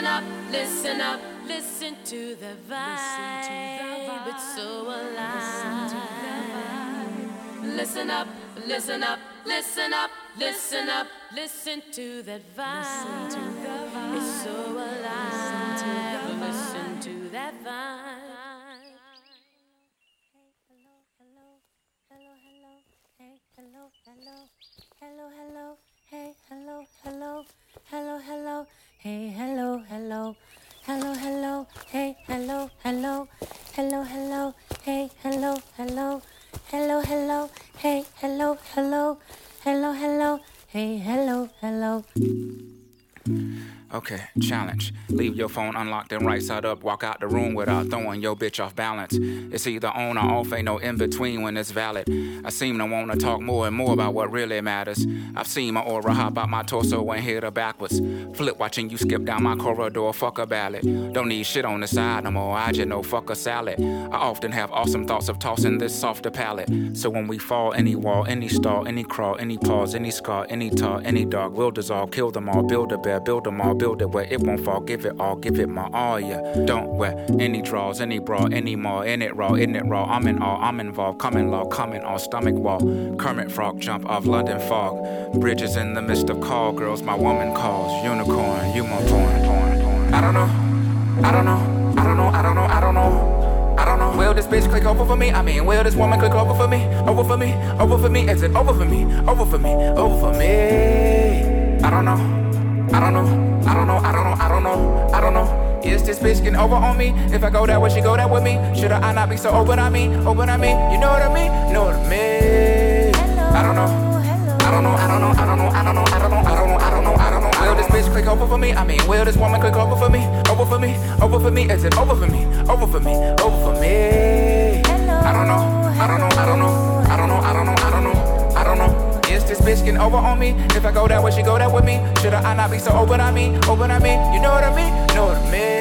listen up, listen up, listen to the vibe. It's so alive. Listen up, listen up, listen up, listen up, listen to that vibe. It's so alive. Listen to that vibe. Hello, hello, hey, hello, hello, hello, hello, hey, hello, hello, hello, hello, hey, hello, hello, hello, hello, hey, hello, hello, hello, hello, hey, hello, hello, hello, hello, hey, hello, hello, hello, hello, hey, hello, hello. Okay, challenge. Leave your phone unlocked and right side up. Walk out the room without throwing your bitch off balance. It's either on or off, ain't no in between when it's valid. I seem to wanna talk more and more about what really matters. I've seen my aura hop out my torso and hit her backwards. Flip watching you skip down my corridor, fuck a ballad. Don't need shit on the side no more, I just know fuck a salad. I often have awesome thoughts of tossing this softer palate. So when we fall, any wall, any stall, any crawl, any pause, any scar, any tar, any dog we'll dissolve, kill them all, build a bear, build them all, build it where it won't fall, give it all, give it my all, yeah. Don't wear any draws, any bra, any more, in it raw, in it raw, I'm in all, I'm involved, coming law, coming all. stomach wall. Kermit frog jump off London fog. Bridges in the midst of call girls, my woman calls, unicorn, you my porn, porn, porn. I don't know, I don't know, I don't know, I don't know, I don't know. I don't know. Will this bitch click over for me? I mean, will this woman click over for me? Over for me? Over for me? Is it over for me? Over for me? Over for me? I don't know. I don't know, I don't know, I don't know, I don't know, I don't know. Is this bitch getting over on me? If I go that way, she go that with me. Should I not be so open on me? Open on me, you know what I mean? Know what I mean? I don't know. I don't know, I don't know, I don't know, I don't know, I don't know, I don't know, I don't know, I don't know. Will this bitch click over for me? I mean, will this woman click over for me? Over for me, over for me, is it over for me? Over for me, over for me. I don't know, I don't know, I don't know this bitch getting over on me? If I go that way, she go that with me. Should I not be so open on me? Open on me? You know what I mean? Know what I mean?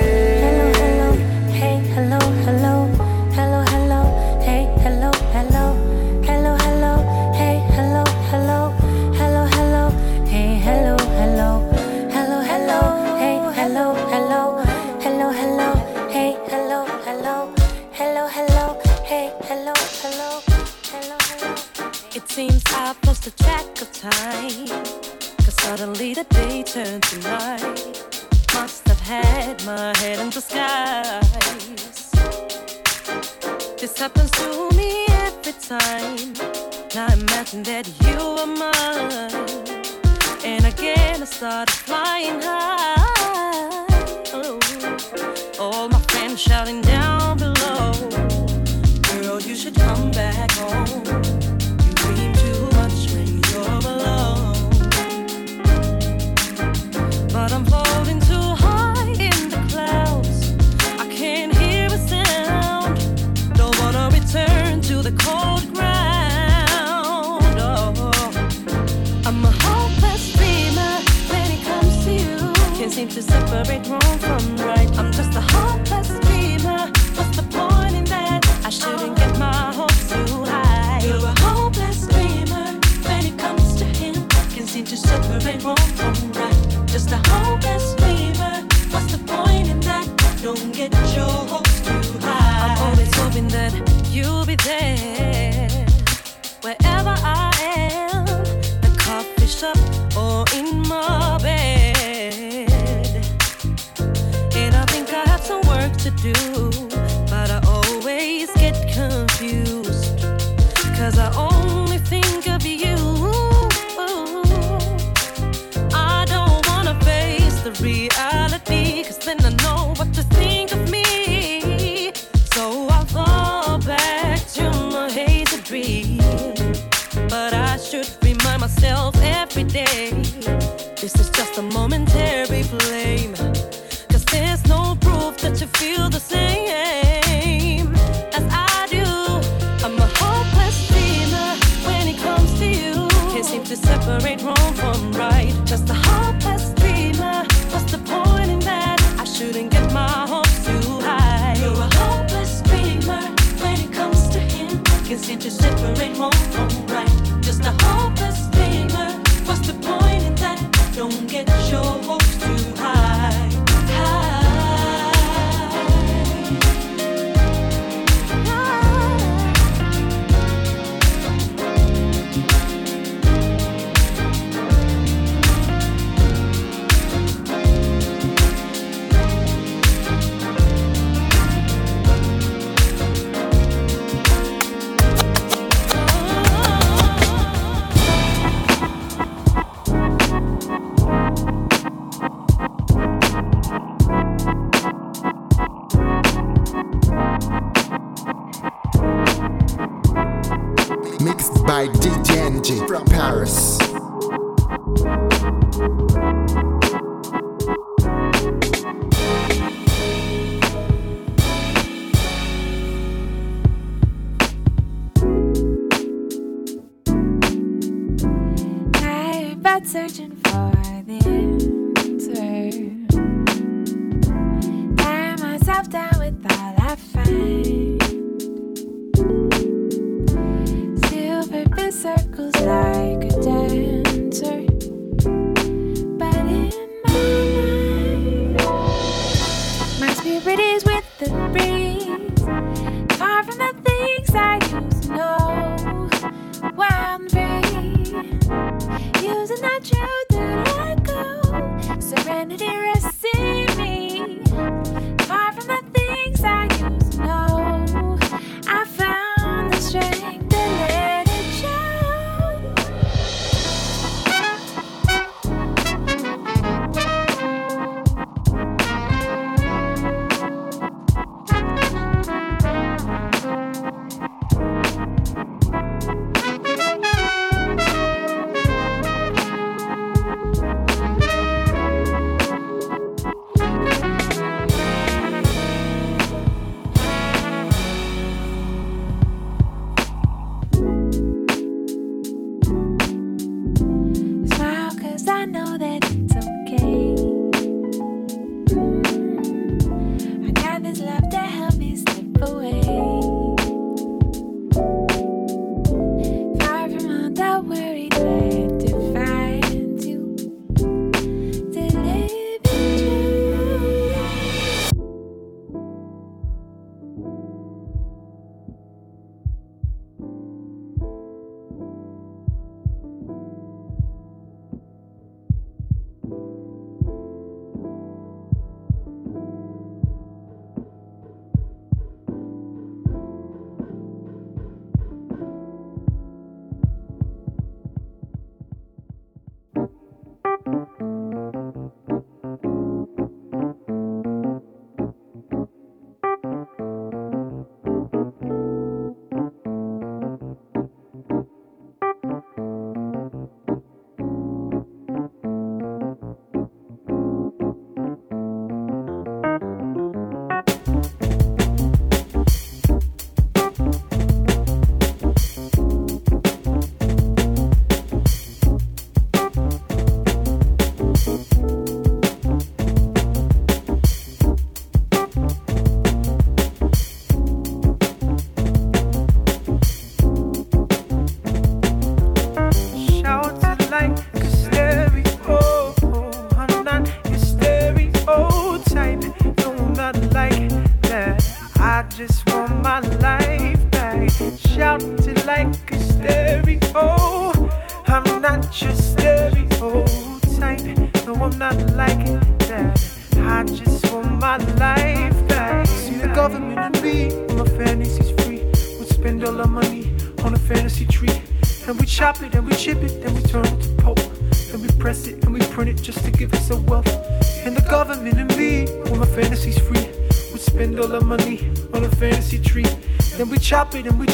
freedom we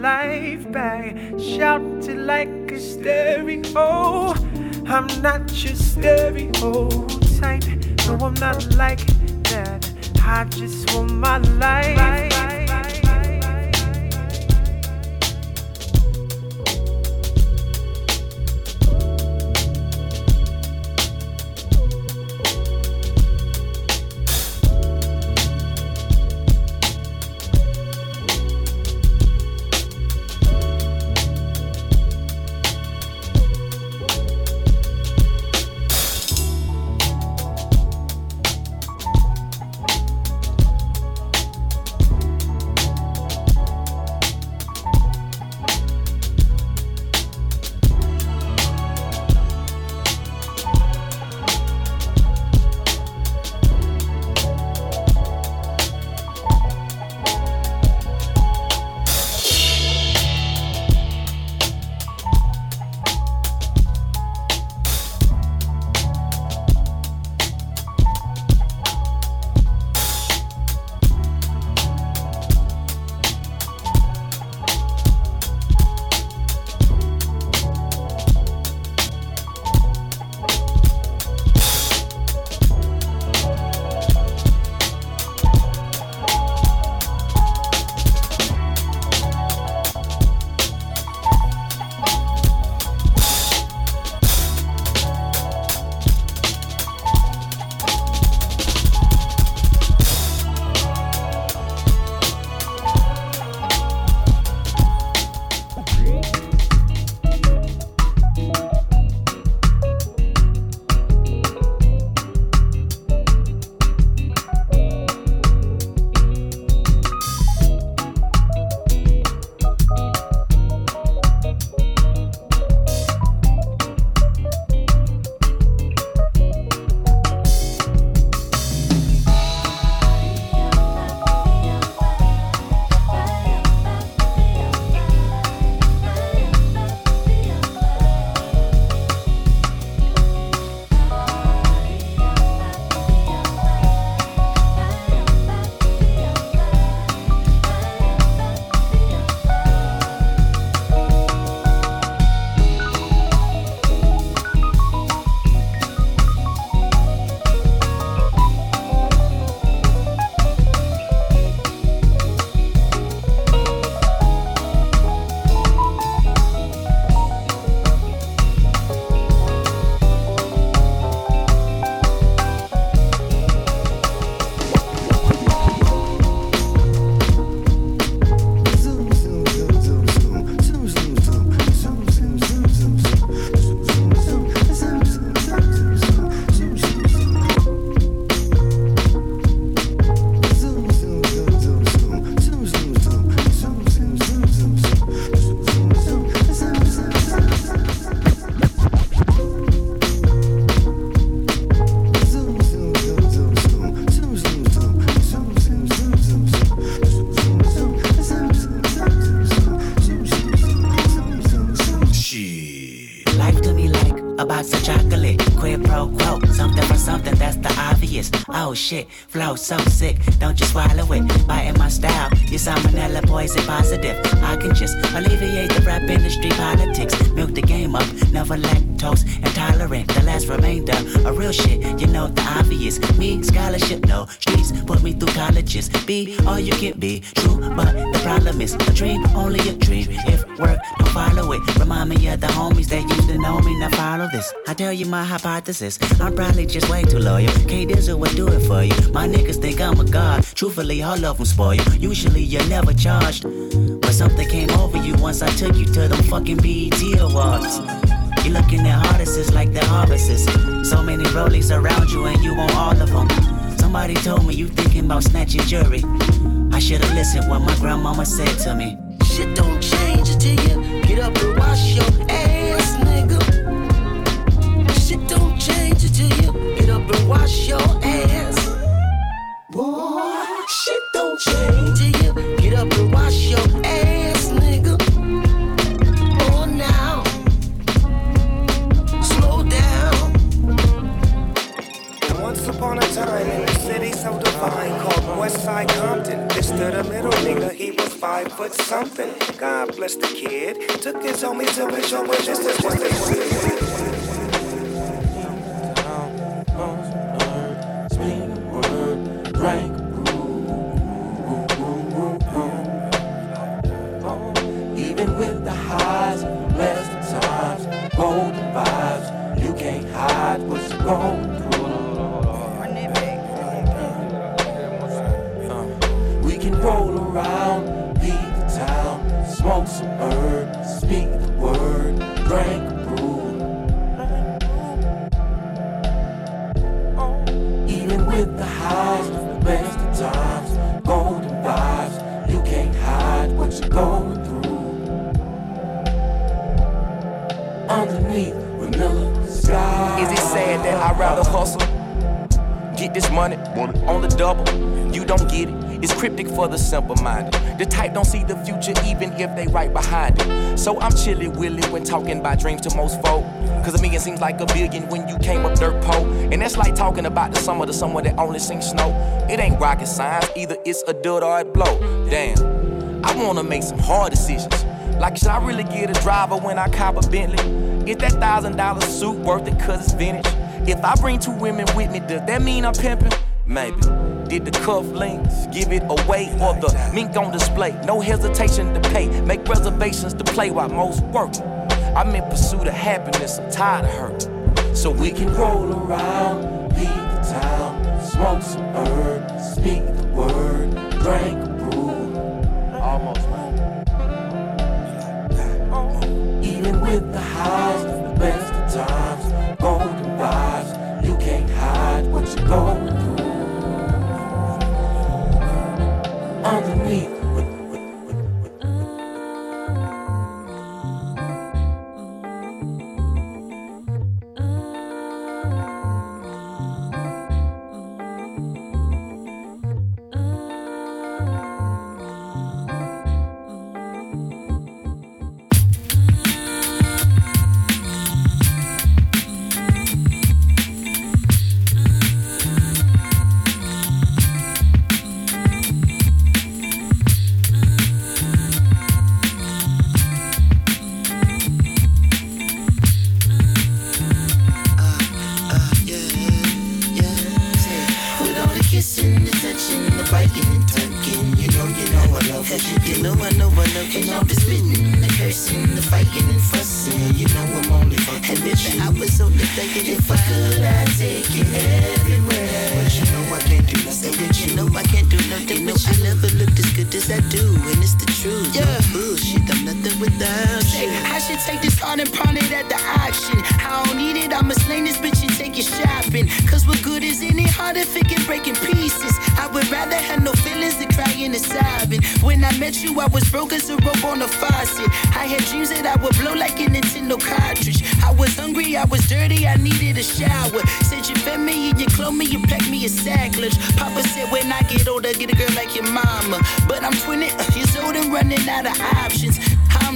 life back. shout it like a stereo. I'm not your stereo type. No, I'm not like that. I just want my life. Oh shit, flow so sick, don't you swallow it. Biting my style, you salmonella poison positive. I can just alleviate the rap industry politics. Milk the game up, never lactose intolerant. The last remainder of real shit, you know the obvious. Me, scholarship, no. Streets put me through colleges. Be all you can be, true, but problem is a dream, only a dream. If work, don't follow it. Remind me of the homies that used to know me, now follow this. I tell you my hypothesis, I'm probably just way too loyal. K Dizzle would do it for you. My niggas think I'm a god. Truthfully, all of them spoil you. Usually, you're never charged. But something came over you once I took you to them fucking BET Awards. You're looking at artists like the harvests. So many rollies around you, and you want all of them. Somebody told me you thinking about snatching jewelry. I should've listened what my grandmama said to me. Shit don't change until you get up and wash your ass, nigga. Shit don't change until you get up and wash your ass. Boy, shit don't change called Westside Compton. This to the middle nigga, he was five foot something. God bless the kid. Took his homies to his home with just a Rank. Even with the highs, times, golden vibes, you can't hide This money, on the double. You don't get it. It's cryptic for the simple minded. The type don't see the future even if they right behind it. So I'm chilly willy when talking about dreams to most folk. Cause a million seems like a billion when you came up dirt poor. And that's like talking about the summer to someone that only sings snow. It ain't rocket science, either it's a dud or it blow. Damn, I wanna make some hard decisions. Like, should I really get a driver when I cop a Bentley? Is that thousand dollar suit worth it cause it's vintage? If I bring two women with me, does that mean I'm pimping? Maybe. Did the cuff links give it away or the mink on display? No hesitation to pay, make reservations to play while most work. I'm in pursuit of happiness, I'm tired of hurt. So we can roll around, leave the town, smoke some herb, speak the word, drink a brew. Almost, Even with the and fussing, you know I'm only fucking with you. I was only thinking if I could, I'd take you everywhere. But you know I can't do nothing with you. know I can't do nothing with you. I never looked as good as I do, and it's the truth. Yeah. No bullshit, I'm nothing without you. I should take this heart and pawn it at the auction. I don't need it, I'ma sling this bitch and take it shopping. Cause what good is in it hard if it can break in pieces? I would rather have no feelings than crying and sobbing. When I met you, I was broke as a rope on a faucet. I had dreams that I would blow like a Nintendo cartridge. I was hungry, I was dirty, I needed a shower. Said you fed me you clothed me, you packed me a sack lunch. Papa said when I get older, get a girl like your mama. But I'm 20 years old and running out of options.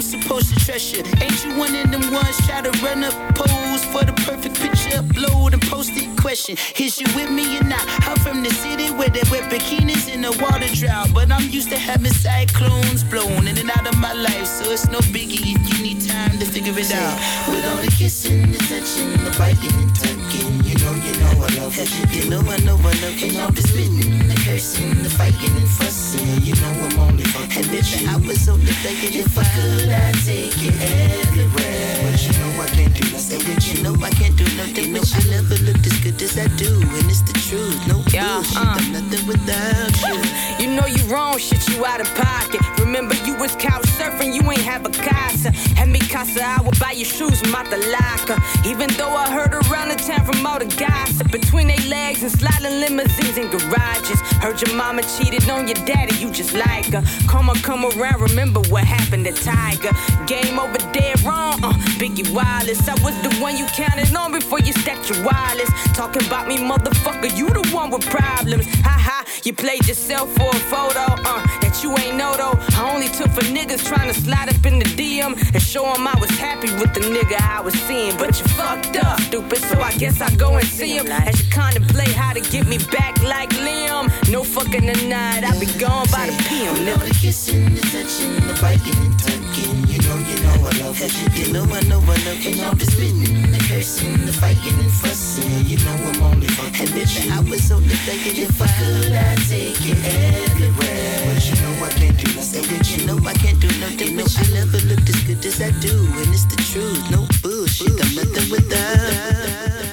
Supposed to treasure. Ain't you one of them ones try to run up pose for the perfect picture, upload and post it? Question: Is you with me or not? I'm from the city where they wear bikinis in the water drought, but I'm used to having cyclones blown in and out of my life, so it's no biggie if you need time to figure it out. With all the kissing, the touching, the biting and tucking, you know, you know I love it. You know I know I love it. All the spitting, the cursing, the fighting and fussing, you know I'm only fucking And if I was on the thinking, if I could, I'd take you everywhere. But you know I can't do nothing with You know I can't do nothing, no, I never looked as good as I do, and it's the truth. No Yeah, bullshit, uh. I'm nothing without you. You know you wrong, shit, you out of pocket. Remember you was couch surfing, you ain't have a casa. Had me casa, I would buy you shoes from out the locker. Even though I heard around the town from all the gossip. Between their legs and sliding limousines and garages. Heard your mama cheated on your daddy, you just like her. Come on, come around, remember what happened to Tiger. Game over dead wrong, uh, Biggie Wallace. I was the one you counted on before you stacked your wireless. Talking about me, motherfucker, you the one with problems. Ha ha, you played yourself for a photo, uh, that you ain't know though. I only took for niggas trying to slide up in the DM and show 'em I was happy with the nigga I was seeing. But you fucked up, stupid, so I guess I go and see him. As you contemplate how to get me back like Liam. No fucking tonight, I'll be gone by the PM, With all nigga. the kissing, the touching, the biting and tucking, you know, you know I love it. You know I know I love it. All the spitting, the cursing, the fighting and fussing, you know I'm only fucking And with you. I was on the thinking, if I could, I'd take you everywhere. But you know I can't do nothing with You know I can't do nothing, no, I never looked as good as I do, and it's the truth. No bullshit, I'm nothing without.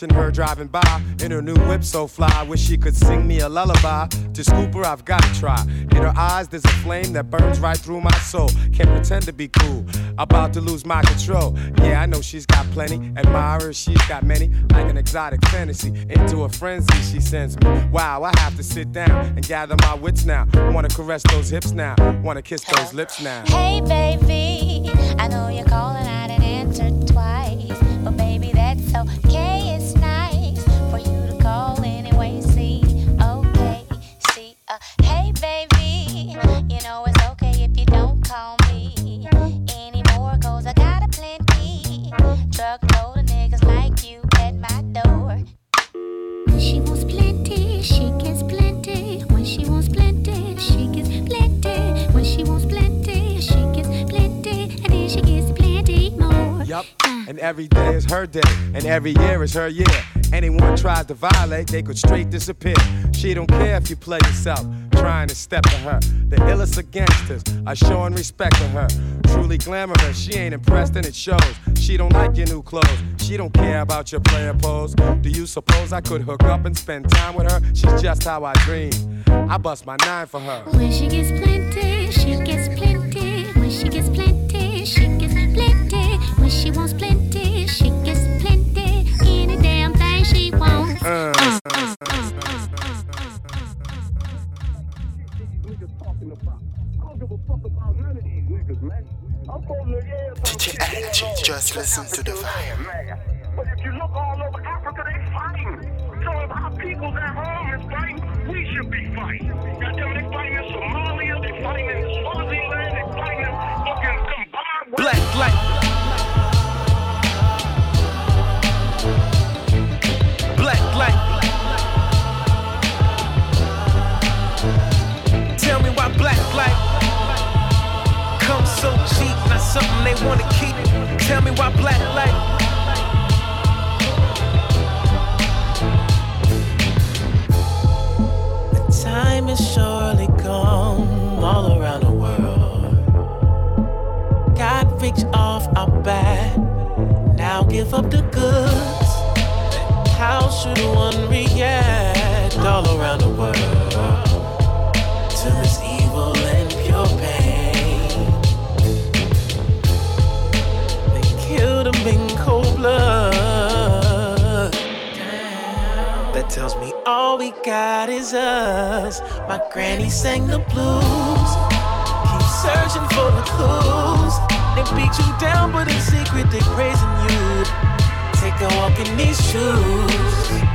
Watching her driving by in her new whip so fly, wish she could sing me a lullaby. To scoop her, I've gotta try. In her eyes, there's a flame that burns right through my soul. Can't pretend to be cool. about to lose my control. Yeah, I know she's got plenty. Admirers, she's got many. Like an exotic fantasy. Into a frenzy, she sends me. Wow, I have to sit down and gather my wits now. I wanna caress those hips now. Wanna kiss those lips now. Hey, baby, I know you're calling out and answered twice. But, baby, that's okay. Every day is her day, and every year is her year. Anyone tries to violate, they could straight disappear. She don't care if you play yourself, trying to step to her. The illest of gangsters are showing respect to her. Truly glamorous, she ain't impressed and it shows. She don't like your new clothes, she don't care about your player pose. Do you suppose I could hook up and spend time with her? She's just how I dream. I bust my nine for her. When she gets plenty, she gets plenty. When she gets plenty, she gets plenty. When she wants plenty, Uh. DJ Energy, just listen to the vibe. But if you look all over Africa, they fighting. So if our peoples at home is fighting, we should be fighting. Goddamn, they fighting in Somalia, they fighting in Swaziland, they fighting in fucking Zimbabwe. Black. Black something they wanna keep. Tell me why black light. The time has surely come all around the world. God reach off our back. Now give up the goods. How should one react we got is us. My granny sang the blues. Keep searching for the clues. They beat you down, but in secret they praising you. Take a walk in these shoes.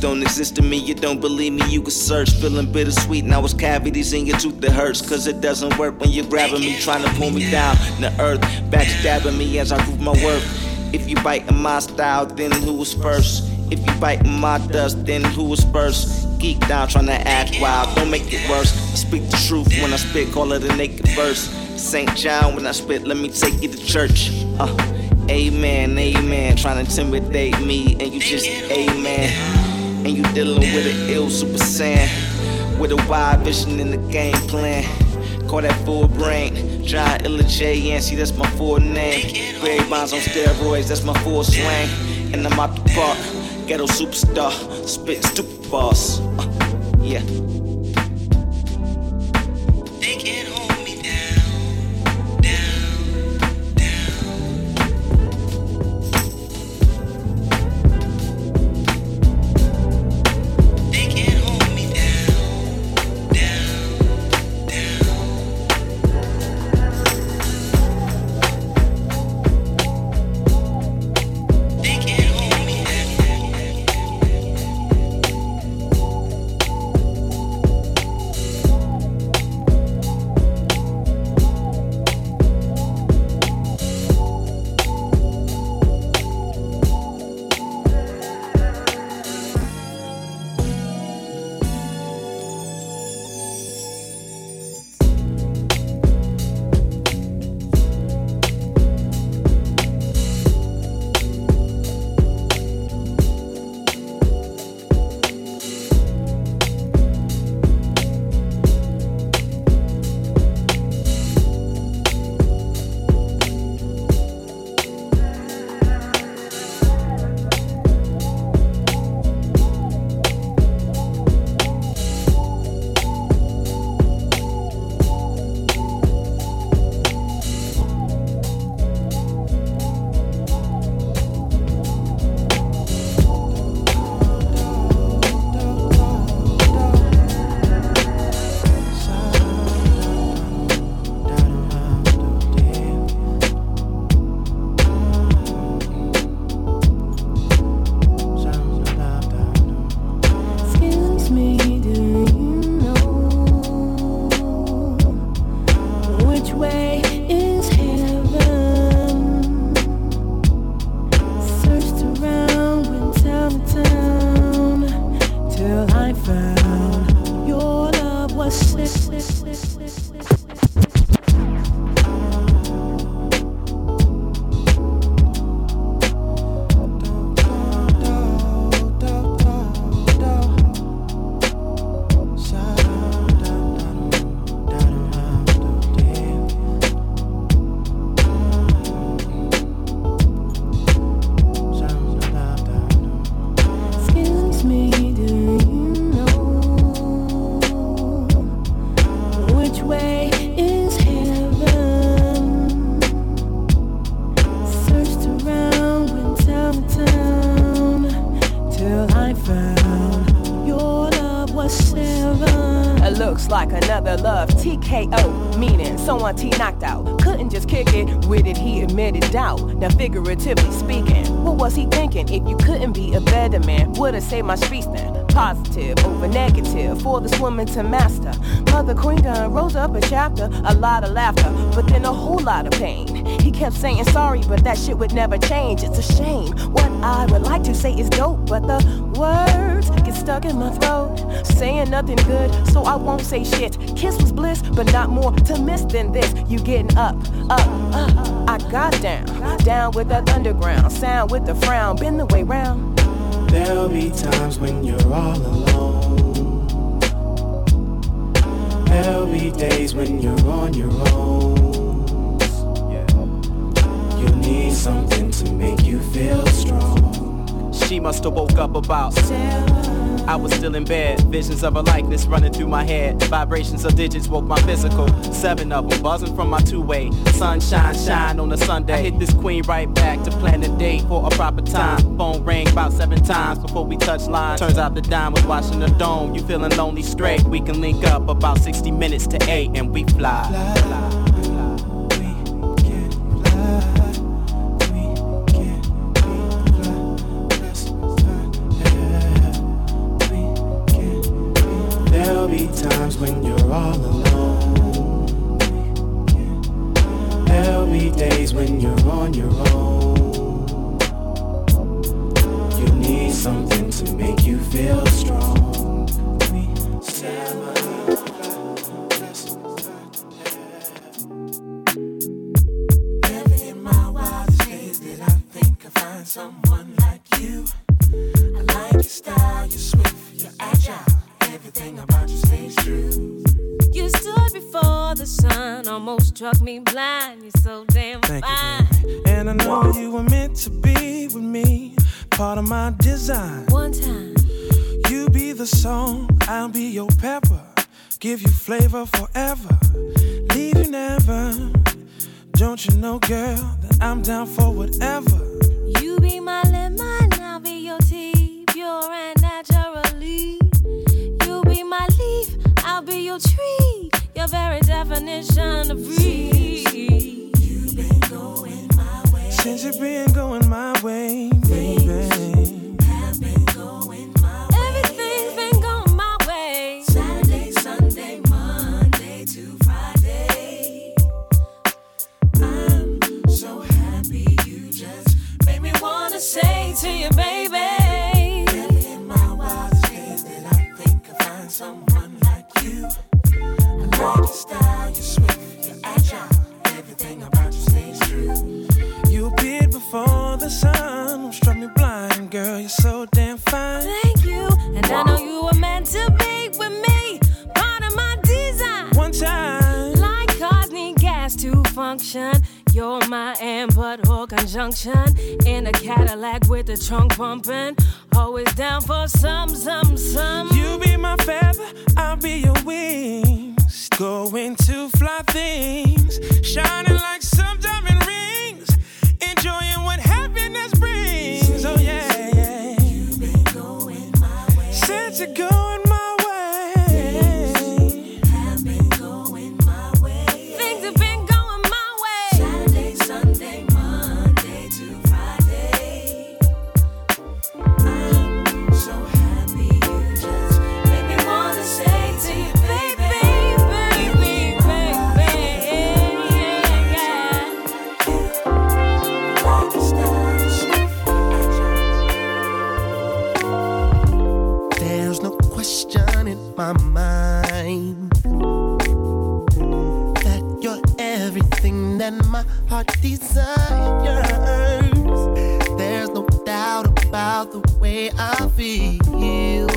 Don't exist to me. You don't believe me, you can search. Feeling bittersweet, now it's cavities in your tooth that hurts. Cause it doesn't work when you're grabbing me, trying to pull me down. The earth backstabbing me as I prove my worth. If you bite in my style, then who was first? If you bite in my dust, then who was first? Geek down, trying to act wild, don't make it worse. I speak the truth when I spit, call it a naked verse. St. John, when I spit, let me take you to church. Uh, amen, amen. Trying to intimidate me, and you just amen. And you dealing with an ill super saiyan. With a wide vision in the game plan. Call that full brain. John Illa J. Yancey, that's my full name. Barry Bonds on steroids, that's my full swing. And I'm out the park. Ghetto superstar, spit stupid boss. Uh, yeah. Man, would've my streets then. Positive over negative for this woman to master. Mother Queen done rose up a chapter, a lot of laughter, but then a whole lot of pain. He kept saying sorry, but that shit would never change. It's a shame. What I would like to say is dope, but the words get stuck in my throat. Saying nothing good, so I won't say shit. Kiss was bliss, but not more to miss than this. You getting up, up, up. I got down, down with that underground sound with the frown. Been the way round. There'll be times when you're all alone. There'll be days when you're on your own. You need something to make you feel strong. She must have woke up about. I was still in bed. Visions of a likeness running through my head. Vibrations of digits woke my physical. Seven of them buzzing from my two-way. Sunshine, shine on a Sunday. I hit this queen right back plan a date for a proper time. Phone rang about seven times before we touched line. Turns out the dime was watching the dome. You feeling lonely straight? We can link up about 60 minutes to eight and we fly. fly, fly. There'll be times when you're all alone. There'll be days when you're on your own. Something to make you feel strong. Living in my wildest days, did I think I'd find someone like you? I like your style, you're swift, you're agile. Everything about you stays true. You stood before the sun, almost struck me blind. You're so damn Thank fine. you. And I know you were meant to be with me, part of my design. One time. You be the song, I'll be your pepper. Give you flavor forever, leave you never. Don't you know, girl, that I'm down for whatever. You be my lemon, I'll be your tea, pure and naturally. You be my leaf, I'll be your tree, your very definition of free. You've been going my way. Since you've been going my way, baby. Style, you're swift, you're agile. Everything about you stays true. You appeared before the sun, struck me blind, girl. You're so damn fine. Thank you, and I know you were meant to be with me, part of my design. One time, Like cars need gas to function. You're my and but or conjunction in a Cadillac with the trunk bumping. Always down for some, some, some. you be my feather, I'll be your wings. Going to fly things, shining like some diamond. Enjoying what happiness brings. Oh yeah, yeah. You've been going my way. Since you're going that my heart desires. There's no doubt about the way I feel.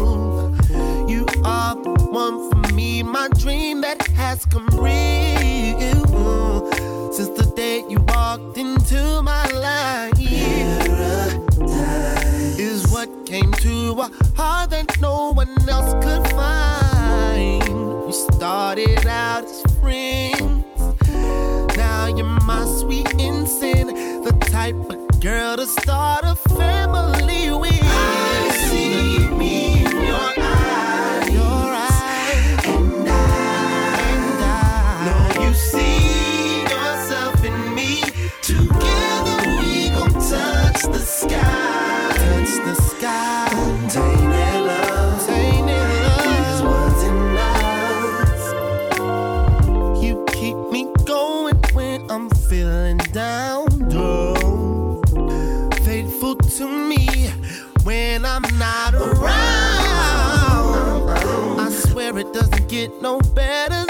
You are the one for me, my dream that has come real. Since the day you walked into my life, is what came to a heart that no one else could find. We started out as friends. You're my sweet innocent, the type of girl to start a family with. I'm not around. I swear it doesn't get no better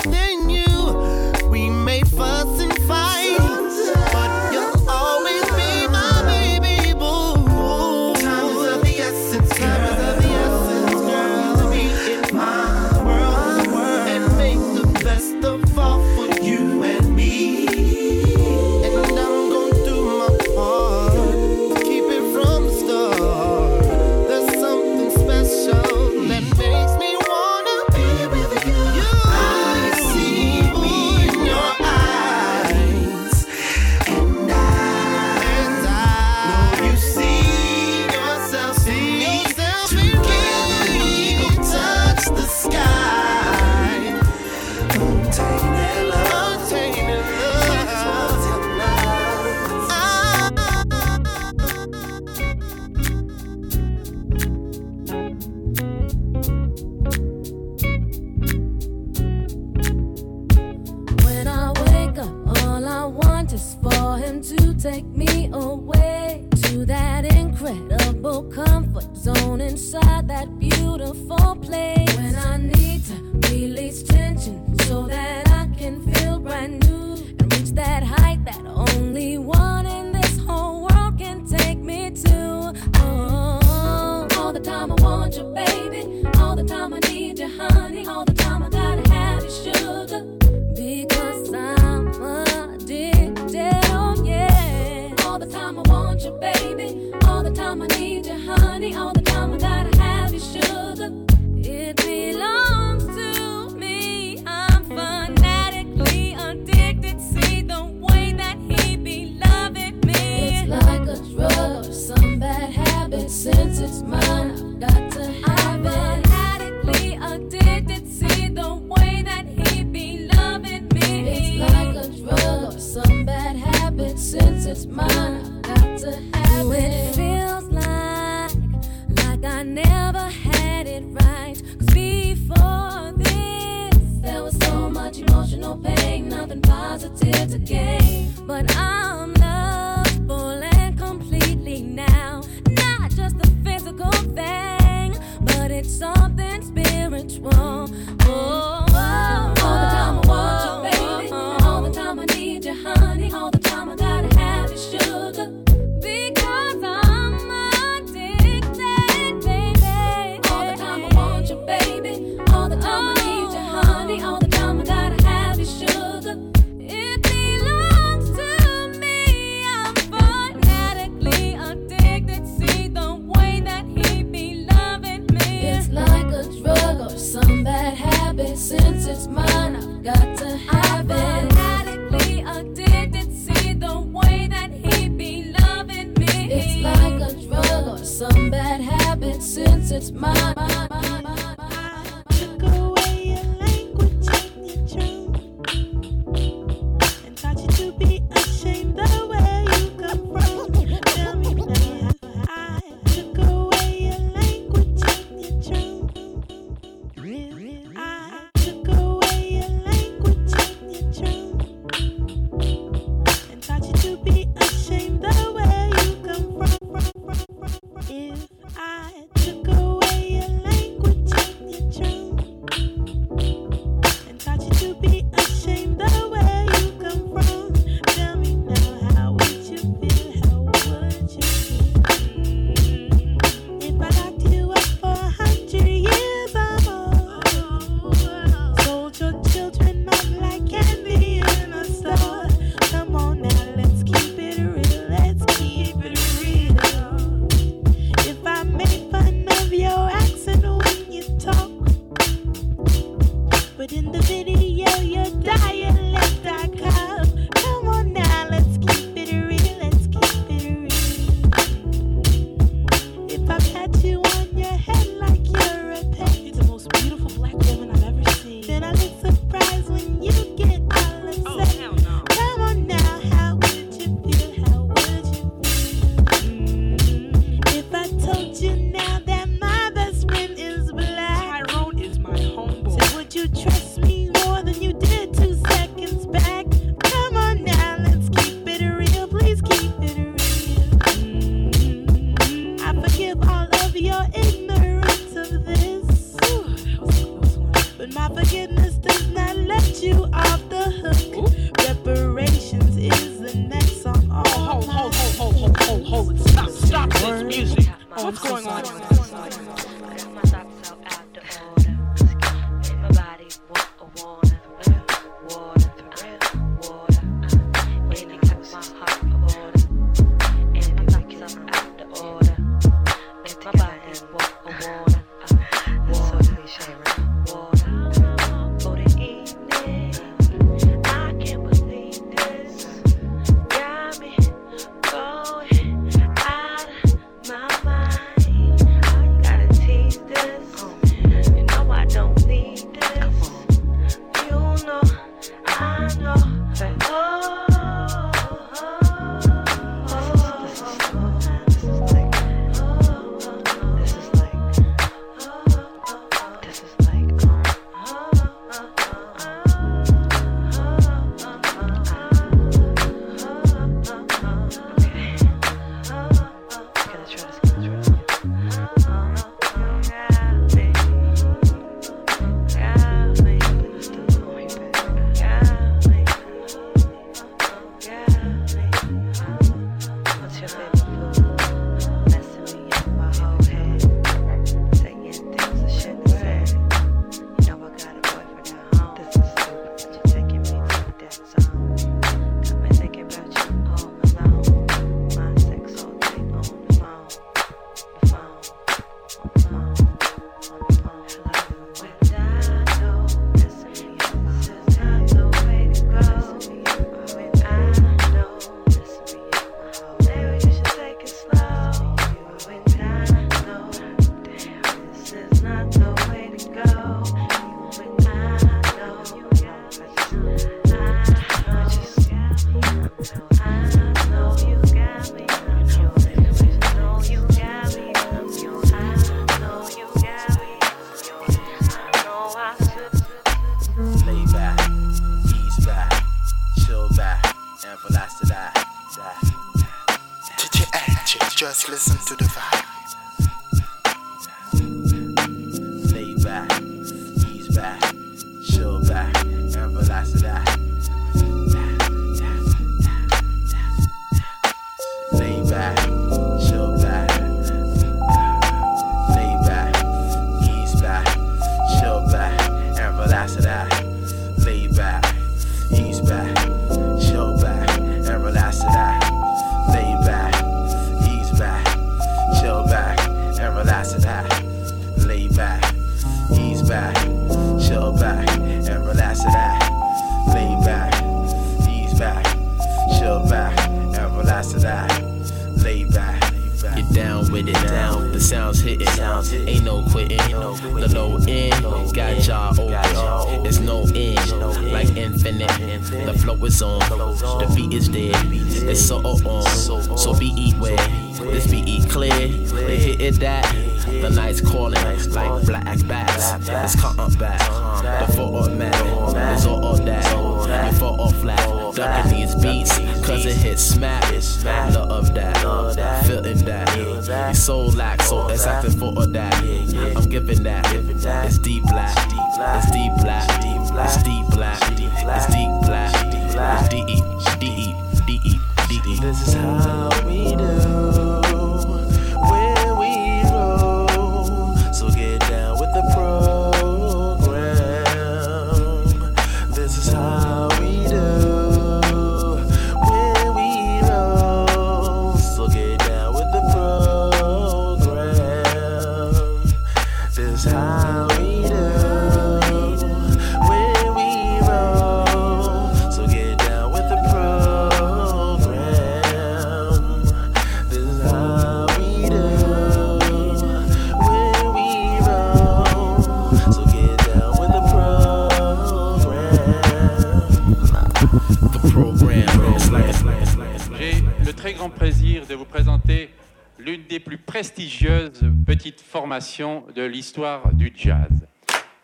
formation de l'histoire du jazz.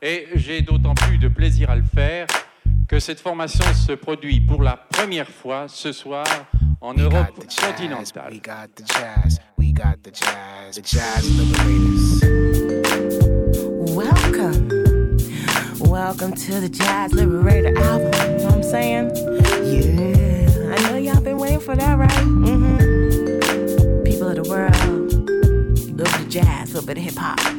Et j'ai d'autant plus de plaisir à le faire que cette formation se produit pour la première fois ce soir en we Europe got the jazz, continentale. We got the jazz, we got the jazz, the jazz liberators. Welcome. Welcome to the Jazz Liberator album. You know what I'm saying? Yeah. I know y'all been waiting for that, right? Mm-hmm. bit of hip hop.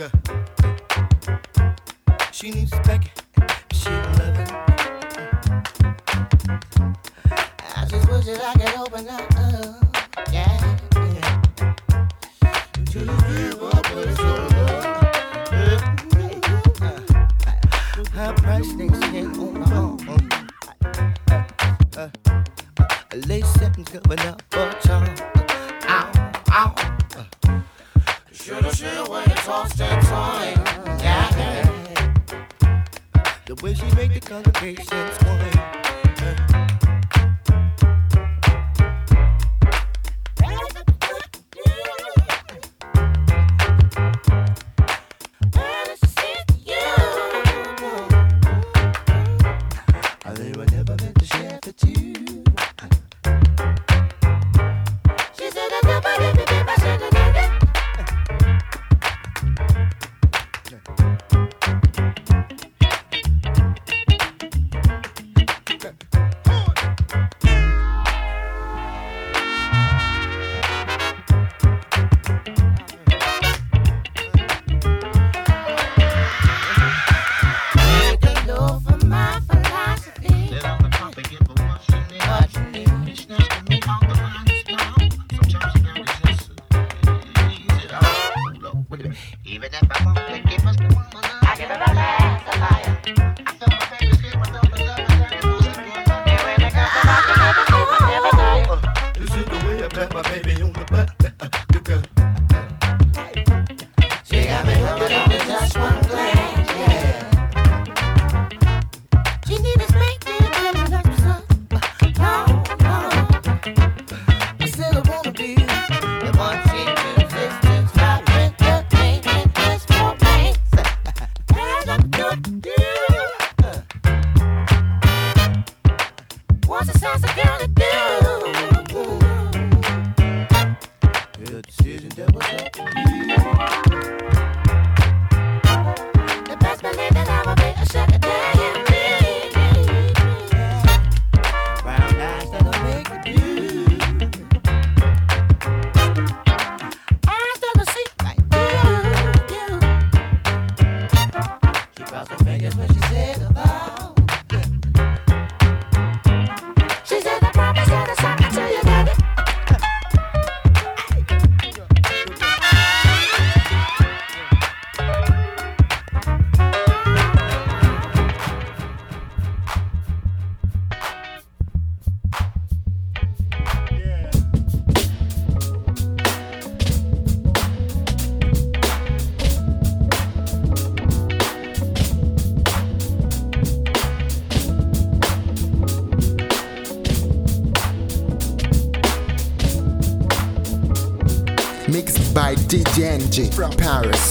Good From Paris.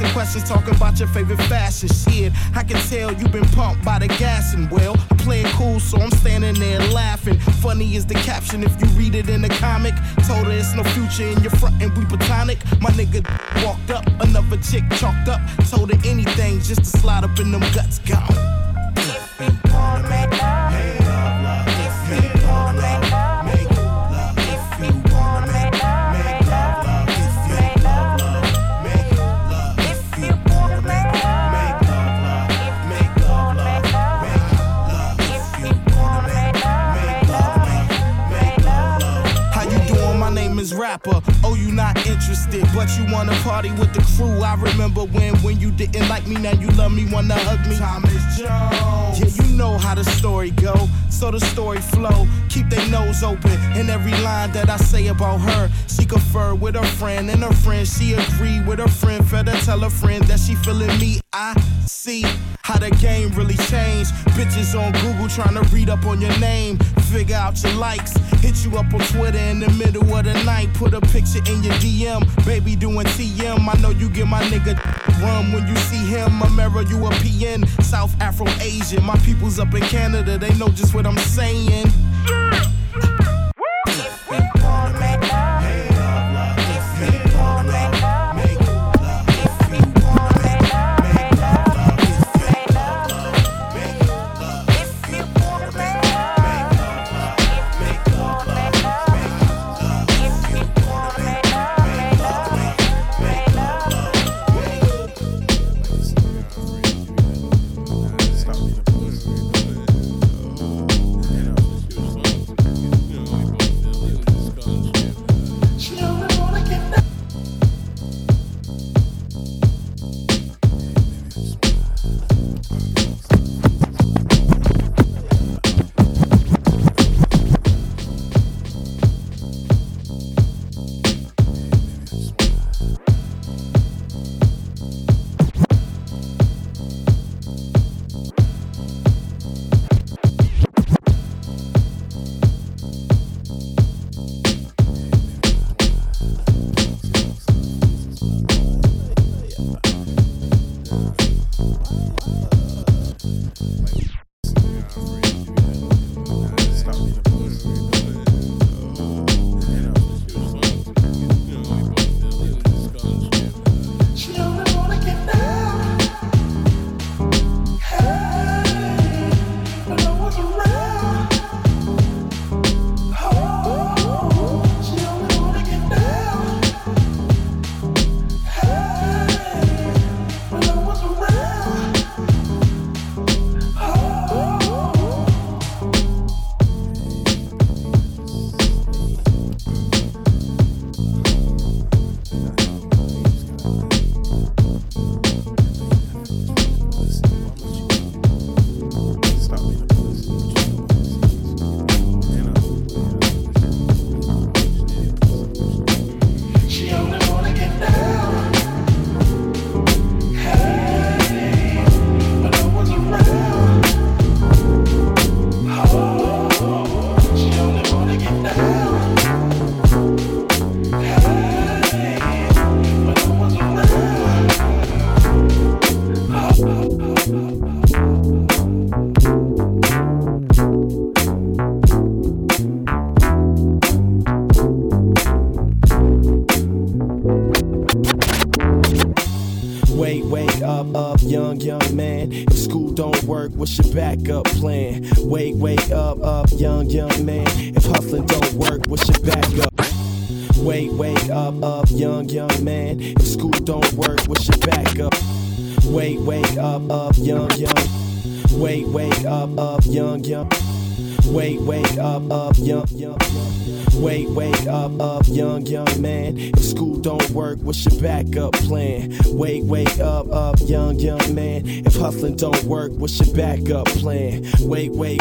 Asking questions, talking about your favorite fashion. Shit, I can tell you've been pumped by the gas and well, I play it cool, so I'm standing there laughing. Funny is the caption if you read it in the comic. Told her it's no future in your front and we platonic. My nigga walked up, another chick chalked up. Told her anything just to slide up in them guts. Friend and her friend. She agree with her friend. Better tell her friend that she feeling me. I see how the game really changed. Bitches on Google trying to read up on your name. Figure out your likes. Hit you up on Twitter in the middle of the night. Put a picture in your DM. Baby doing TM. I know you get my nigga rum when you see him. You a PN. South Afro Asian. My people's up in Canada. They know just what I'm saying.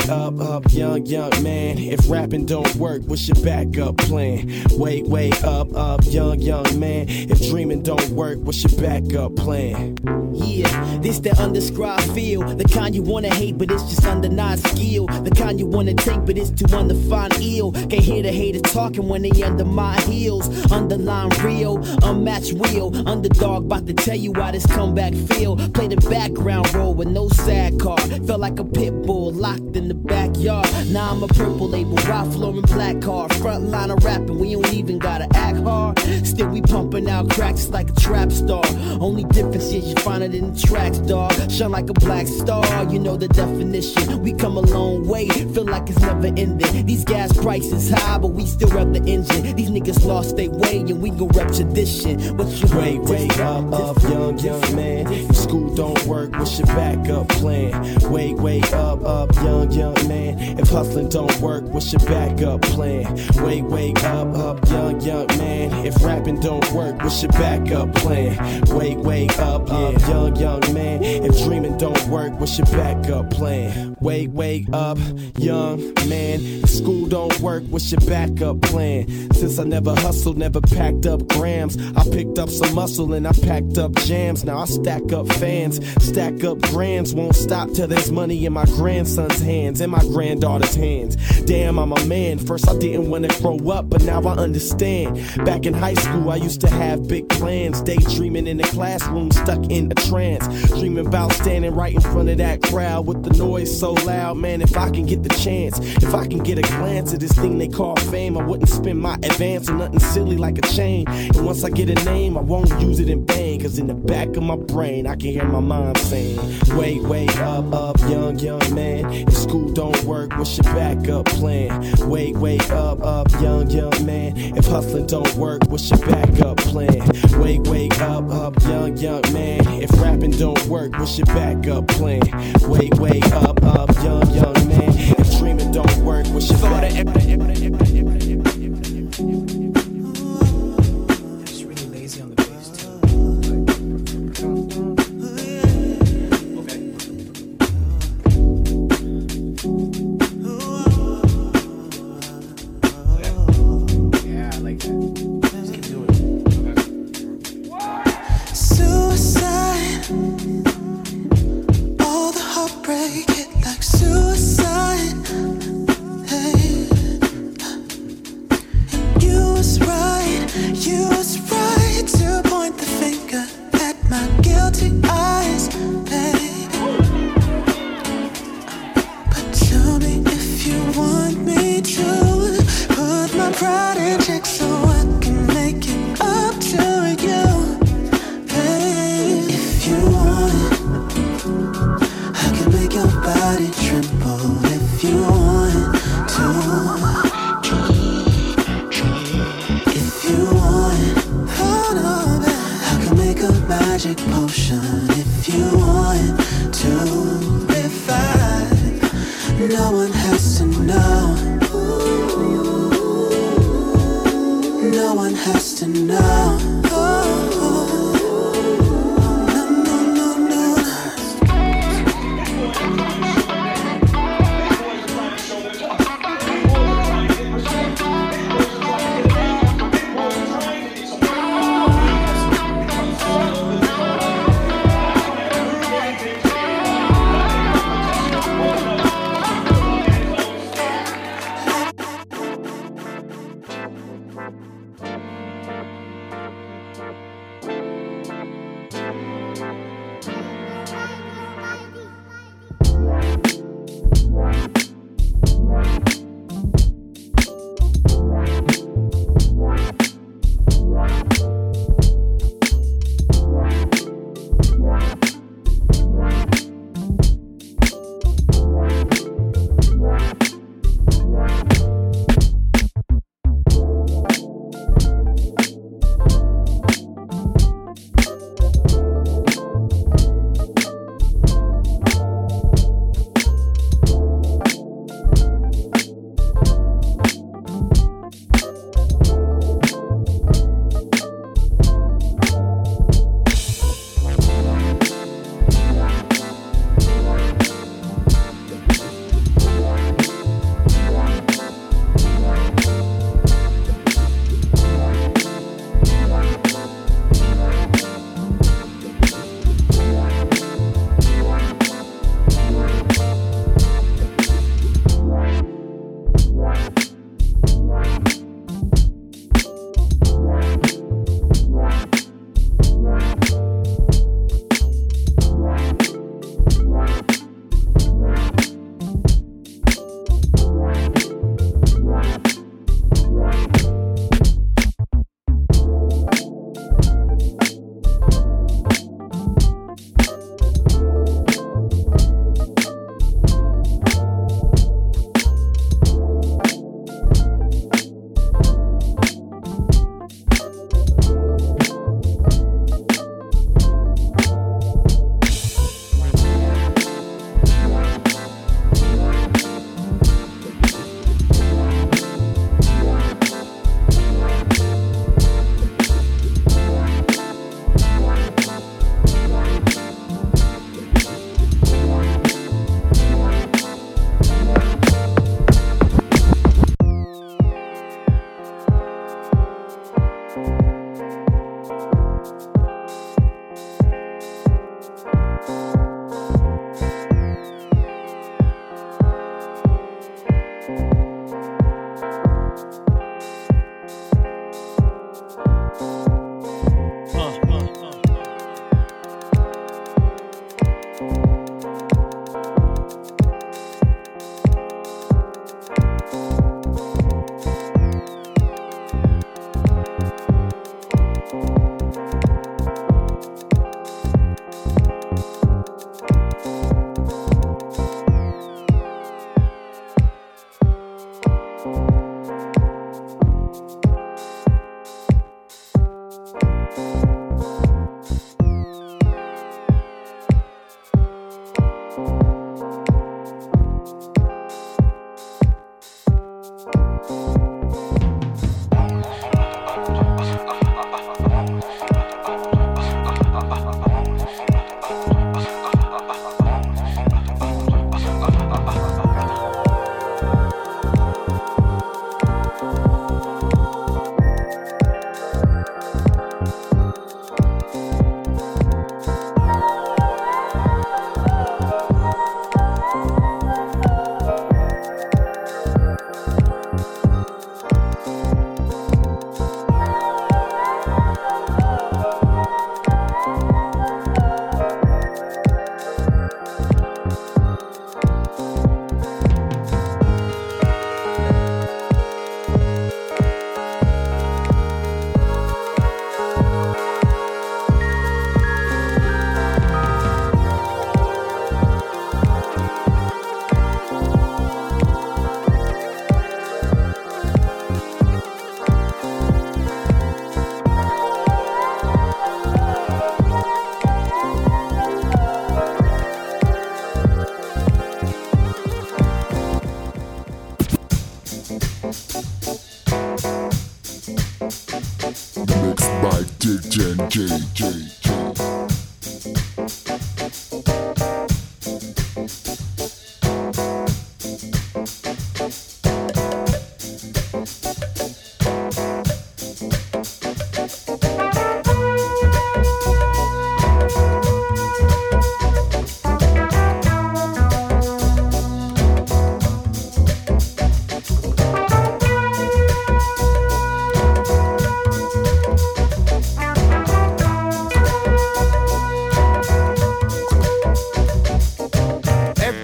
Up, up, young, young man. If rapping don't work, what's your backup plan? Wait, wait up, up, young, young man. If dreaming don't work, what's your backup plan? Yeah, this the undescribed feel. The kind you wanna hate, but it's just undenied skill. The kind you wanna take, but it's too undefined ill. Can't hear the haters talking when they under my heels. Underline real, unmatched wheel. Underdog, about to tell you why this comeback feel. Play the background role with no sad card. Felt like a pit bull locked in the backyard. Now I'm a purple label, Ralph Lauren black card. Front line of rapping, we don't even gotta act hard. Still we pumping out cracks like a trap star. Only difference is you find it in the tracks, dog. Shine like a black star, you know the definition. We come a long way, feel like it's never ending. These gas prices high, but we still rep the engine. These niggas lost their way, and we gon' rep tradition. What you Wait, wait up, up, young, young man. If school don't work, what's your backup plan? Wait, wait up, up, young, young man. If hustling don't work, what's your backup plan? Wait, wait up, up, young, young man. If rapping don't work, what's your backup plan? Wait, wait up, up, young, young man. If dreaming don't work, what's your backup plan? Wait, wake up, young man. If school don't work, what's your backup plan? Since I never hustled, never packed up grams, I picked up some muscle and I packed up jams. Now I stack up fans, stack up grands. Won't stop till there's money in my grandson's hands and my granddaughter's hands. Damn, I'm a man. First I didn't wanna grow up, but now I understand. Back in high school, I used to have big plans, daydreaming in the classroom, stuck in a trance, dreaming about standing right in front of that crowd with the noise so loud. Man, if I can get the chance, if I can get a glance at this thing they call fame, I wouldn't spend my advance on nothing silly like a chain. And once I get a name, I won't use it in vain, cause in the back of my brain, I can hear my mind saying, Wait, wait up, up, young, young man. If school don't work, what's your backup plan? Wait, wait up, up, young, young man. If hustling don't work, what's your backup plan? Wait, wait up, up, young, young man. If rapping don't work, what's your backup plan? Wait, wait up, up, young, young man. If dreaming don't work, what's your backup Suicide.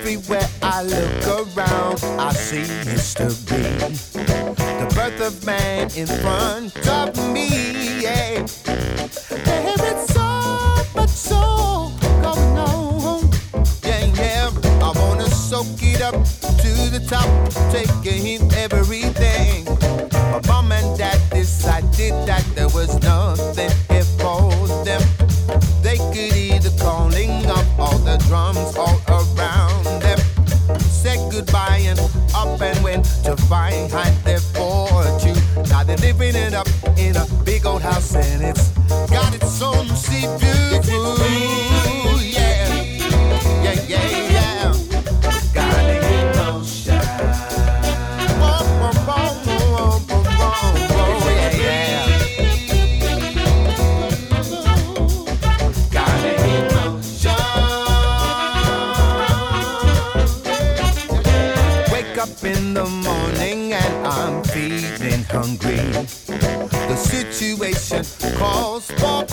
Everywhere I look around, I see. B. The birth of man in front of me. Yeah. There is so much so going on. Yeah, yeah. I wanna soak it up to the top, taking everything. My mom and dad decided that there was nothing here for them. They could either calling up all the drums all around goodbye and up and went to find their fortune. Now they're living it up in a big old house and it's got its own sea view. Situation calls for.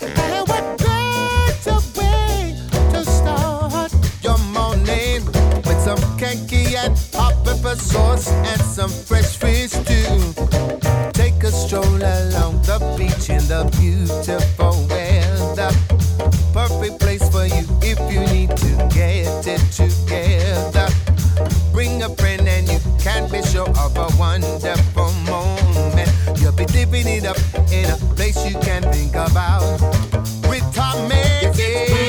And what better way to start your morning with some cakey and hot pepper sauce and some fresh fish too? Take a stroll along the beach in the beautiful weather. Perfect place for you if you need to get it together. Bring a friend and you can be sure of a wonderful. Living it up in a place you can think about. With Tom yeah,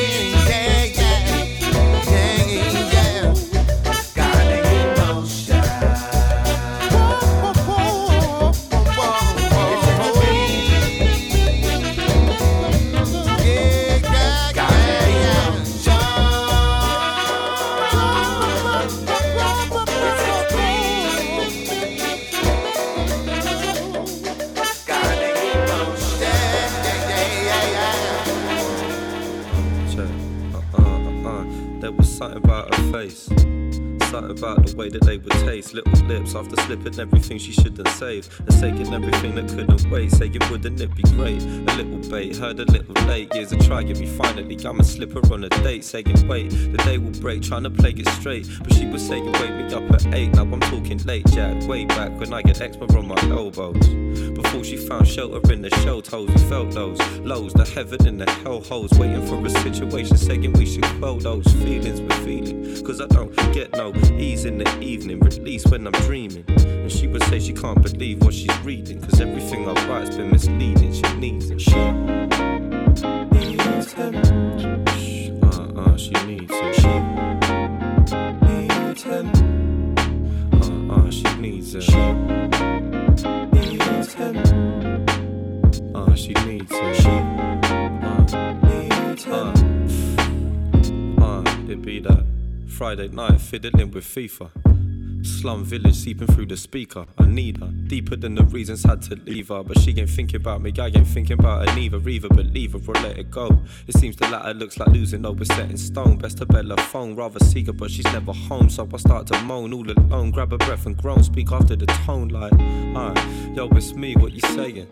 Little lips after slipping everything she shouldn't save. And taking everything that couldn't wait. Saying, wouldn't it be great? A little bait, heard a little late. Years of trying me finally. I'ma slip her on a date. Saying, wait, the day will break. Trying to play it straight. But she was saying, wake me up at 8. Now I'm talking late, Jack. Way back when I get eczema on my elbows. Before she found shelter in the shell toes. We felt those lows, the heaven and the hell holes. Waiting for a situation. Saying we should quell those feelings we're feeling. Cause I don't get no ease in the evening. Release when I'm dreaming. And she would say she can't believe what she's reading. Cause everything I write's been misleading. She needs it. She needs him. Uh uh, she needs it. She needs him. Uh uh, she needs it. She needs him. Uh, she needs it. She uh, needs him. Uh, uh, it be that Friday night fiddling with FIFA. Slum village seeping through the speaker. I need her deeper than the reasons had to leave her. But she ain't thinking about me, I ain't thinking about her neither. Either believe her or let it go. It seems the latter looks like losing over set in stone. Best to bet her phone, rather seek her, but she's never home. So I start to moan all alone. Grab a breath and groan, speak after the tone like, alright, yo, it's me, what you saying?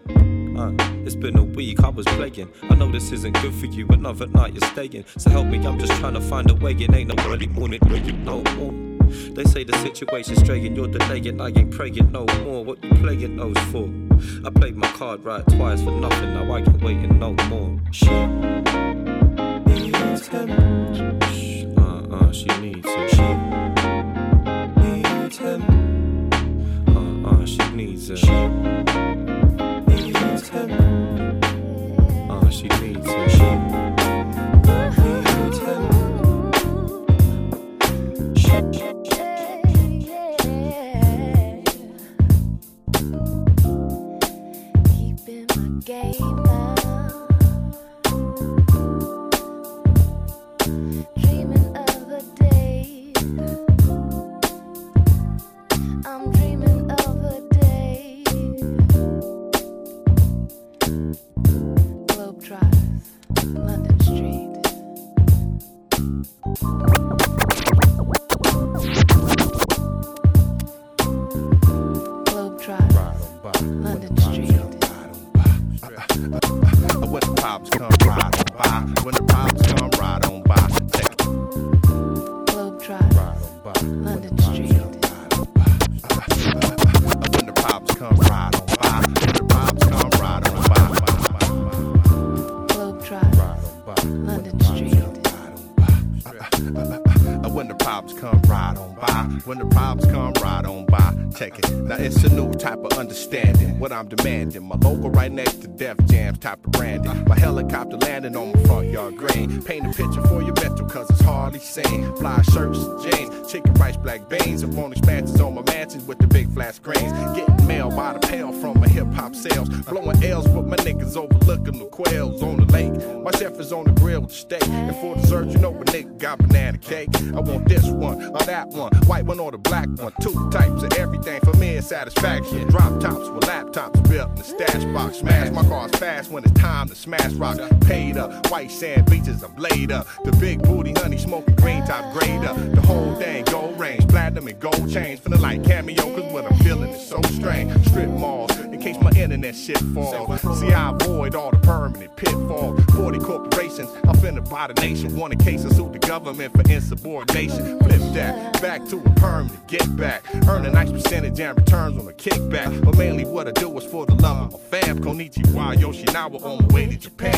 Uh, it's been a week, I was playing. I know this isn't good for you, another night you're staying. So help me, I'm just trying to find a way. It ain't no early morning you know. They say the situation's straying, you're delaying. I ain't praying no more. What you playing those for? I played my card right twice for nothing. Now I ain't waiting no more. She needs him. Uh uh, she needs him. She needs him. Uh uh, she needs him. She I'm demanding, my logo right next to Def Jam's type of branding. My helicopter landing on my front yard green. Paint a picture for your mental, cause it's hardly seen. Fly shirts, jeans, chicken rice, black beans. I'm on expansions on my mansions with the big flat screens. Getting mail by the pail from my hip hop sales. Blowing L's, but my niggas overlooking the quails on the lake. My chef is on the grill with the steak. And for dessert, you know my nigga got banana cake. I want this one or that one, white one or the black one. Two types sand beaches, I'm laid up. The big booty honey smoking green top grader. The whole thing gold range, platinum and gold chains. Feeling like cameo, cause what I'm feeling is so strange. Strip malls, in case my internet shit falls. See, I avoid all the permanent pitfalls. 40 corporations, I'm finna buy the nation. One in case I suit the government for insubordination. Flip that, back to a permanent get back. Earn a nice percentage and returns on the kickback. But mainly what I do is for the love of my fam. Konichiwa, Yoshinawa on my way to Japan.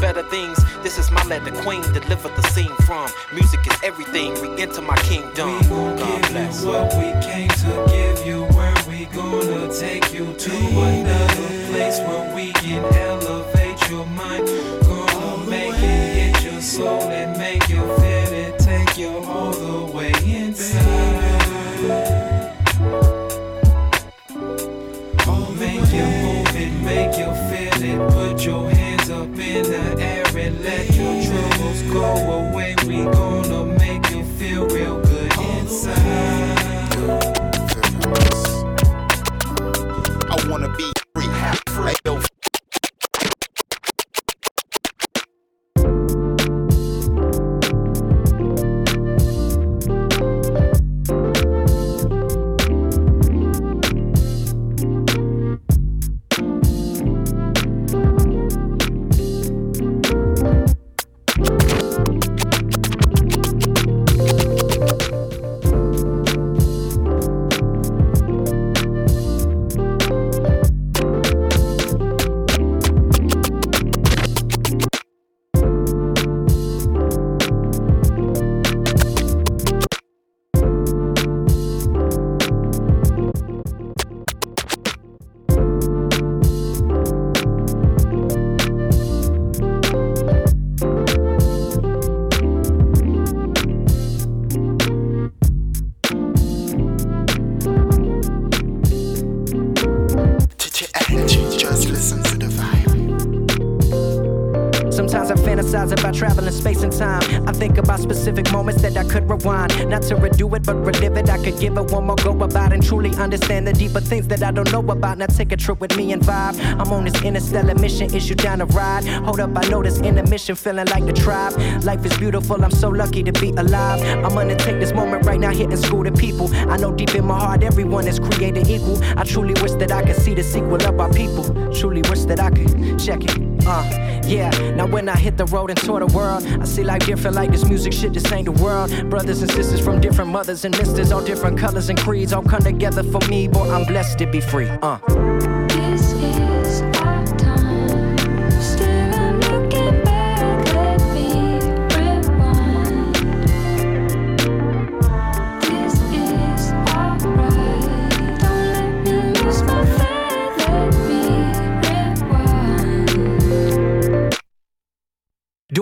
Better things. This is my letter, queen. Deliver the scene from music is everything. We enter my kingdom. God bless. What we came to give you, where we gonna take you to another place where we can elevate your mind. Gonna make it hit your soul and the deeper things that I don't know about. Now take a trip with me and vibe. I'm on this interstellar mission, issue down a ride. Hold up, I know this intermission, feeling like the tribe. Life is beautiful, I'm so lucky to be alive. I'm gonna take this moment right now, hitting school to people. I know deep in my heart, everyone is created equal. I truly wish that I could see the sequel of our people. Truly wish that I could check it. Uh, yeah. Now when I hit the road and tour the world, I see life different like this music shit. This ain't the world. Brothers and sisters from different mothers and misters, all different colors and creeds, all come together for me. Boy, I'm blessed to be free. Uh.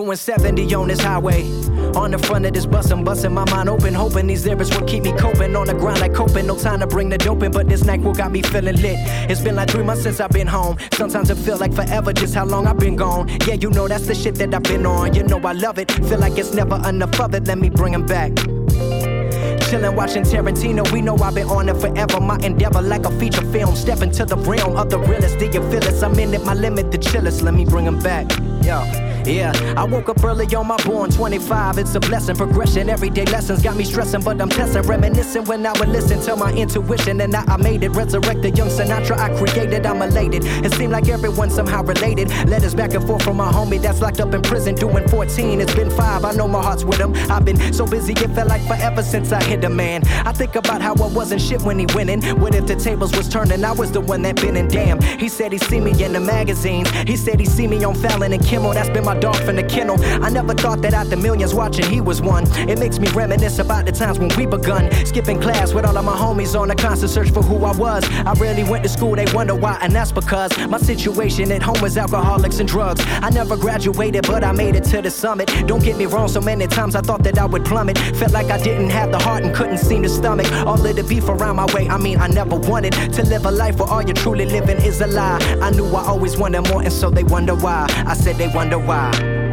Doing 70 on this highway. On the front of this bus, I'm busting my mind open, hoping these lyrics will keep me coping. On the grind like coping, no time to bring the dope in, but this night will got me feeling lit. It's been like three months since I've been home. Sometimes it feel like forever, just how long I've been gone. Yeah, you know that's the shit that I've been on. You know I love it, feel like it's never enough of it. Let me bring back. Chillin' watching Tarantino, we know I've been on it forever. My endeavor, like a feature film, step into the realm of the realest. Do you feel this? I'm in it, my limit, the chillest. Let me bring bring 'em back. Yo. Yeah, I woke up early on my born 25. It's a blessing, progression. Everyday lessons got me stressing, but I'm testing, reminiscing when I would listen to my intuition. And now I made it. Resurrect the young Sinatra I created. I'm elated. It seemed like everyone somehow related. Letters back and forth from my homie that's locked up in prison doing 14. It's been five. I know my heart's with him. I've been so busy, it felt like forever since I hit a man. I think about how I wasn't shit when he winning. What if the tables was turning? I was the one that been in damn. He said he see me in the magazines. He said he see me on Fallon and Kimmel. That's been my dog from the kennel. I never thought that out the millions watching he was one. It makes me reminisce about the times when we begun. Skipping class with all of my homies on a constant search for who I was. I rarely went to school, they wonder why, and that's because my situation at home was alcoholics and drugs. I never graduated, but I made it to the summit. Don't get me wrong, so many times I thought that I would plummet. Felt like I didn't have the heart and couldn't seem to stomach all of the beef around my way. I mean, I never wanted to live a life where all you're truly living is a lie. I knew I always wanted more, and so they wonder why. I said they wonder why. This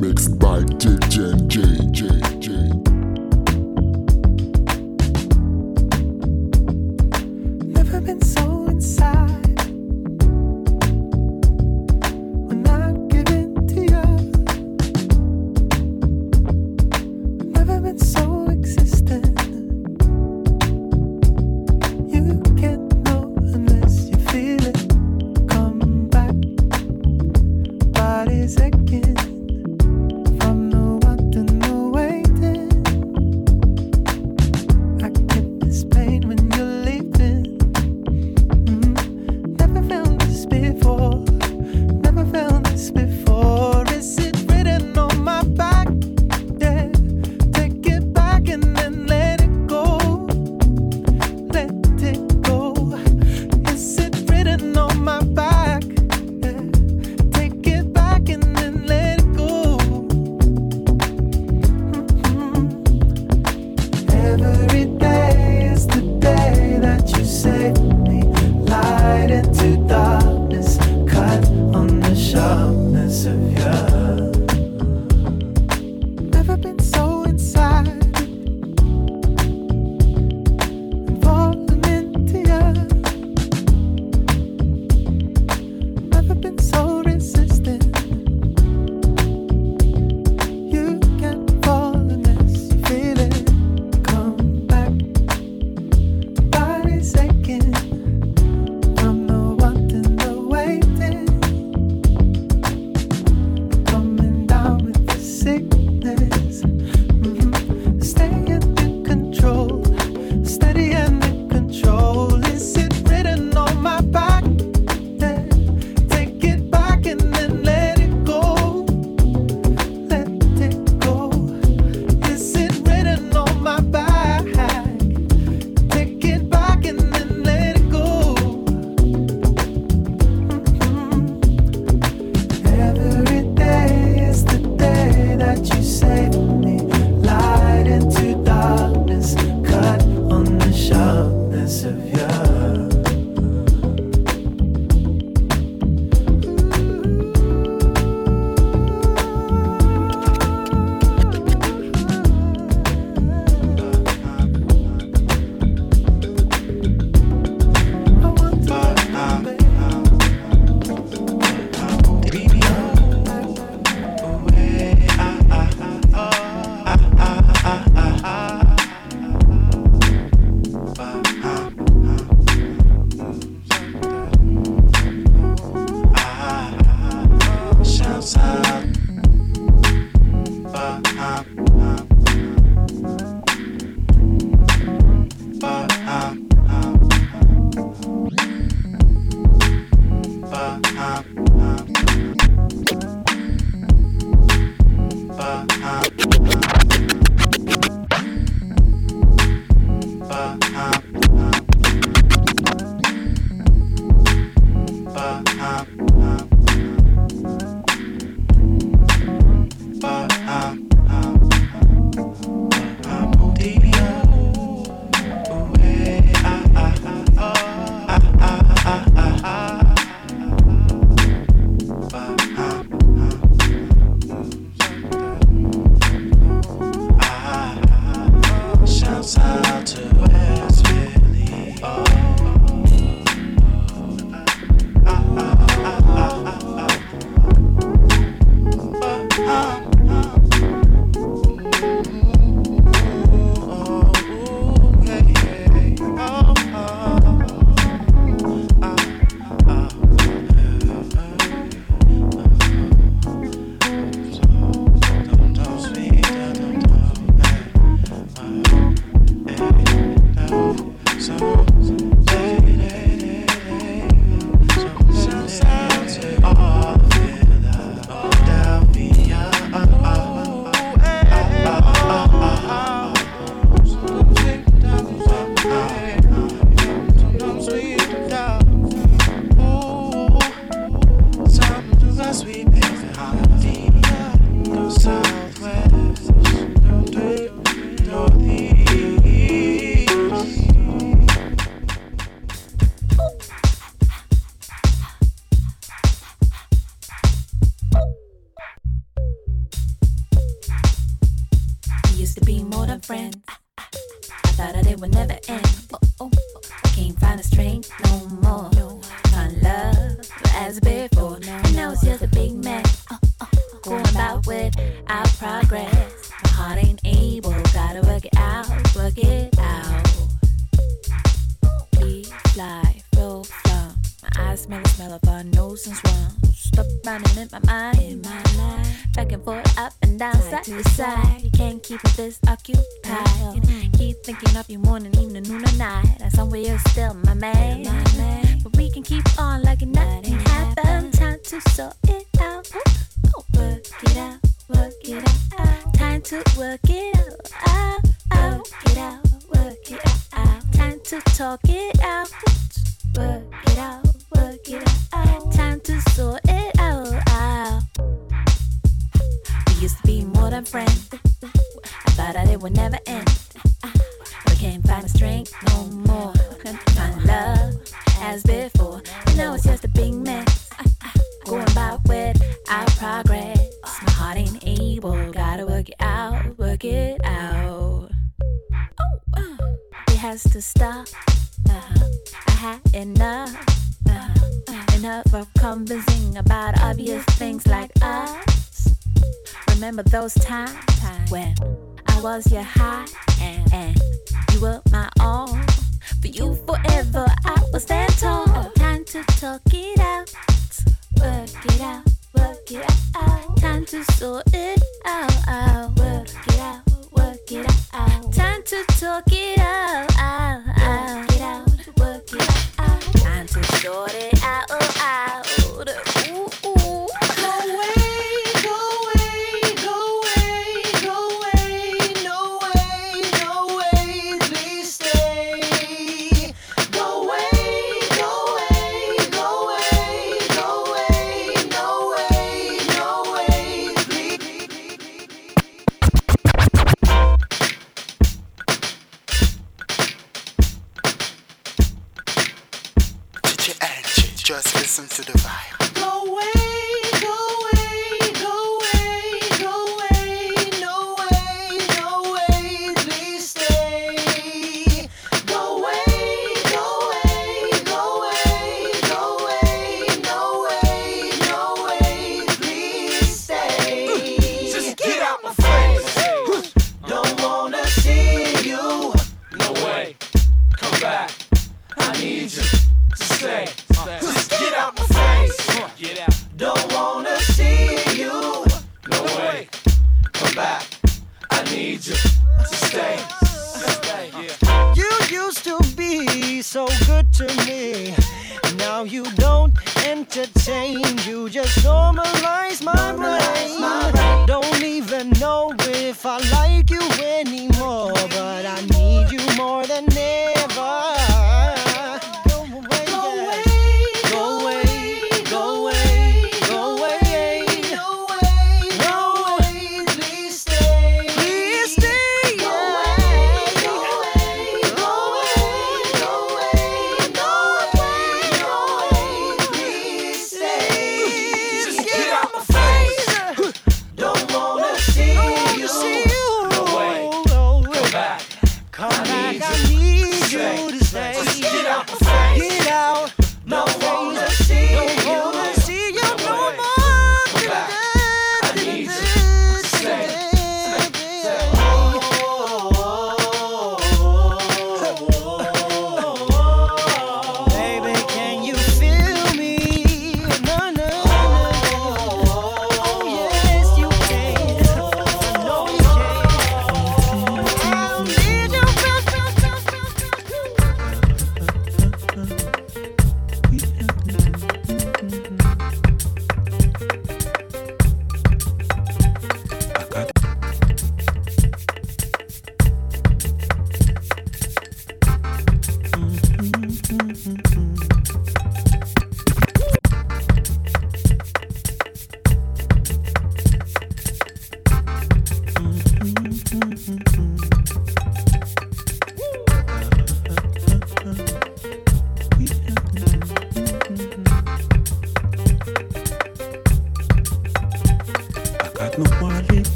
Mixed by DJ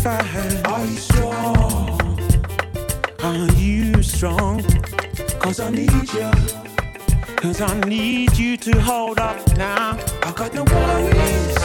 sacrifice. Are you strong? Are you strong? Cause I need you. Cause I need you to hold up now. I got no worries.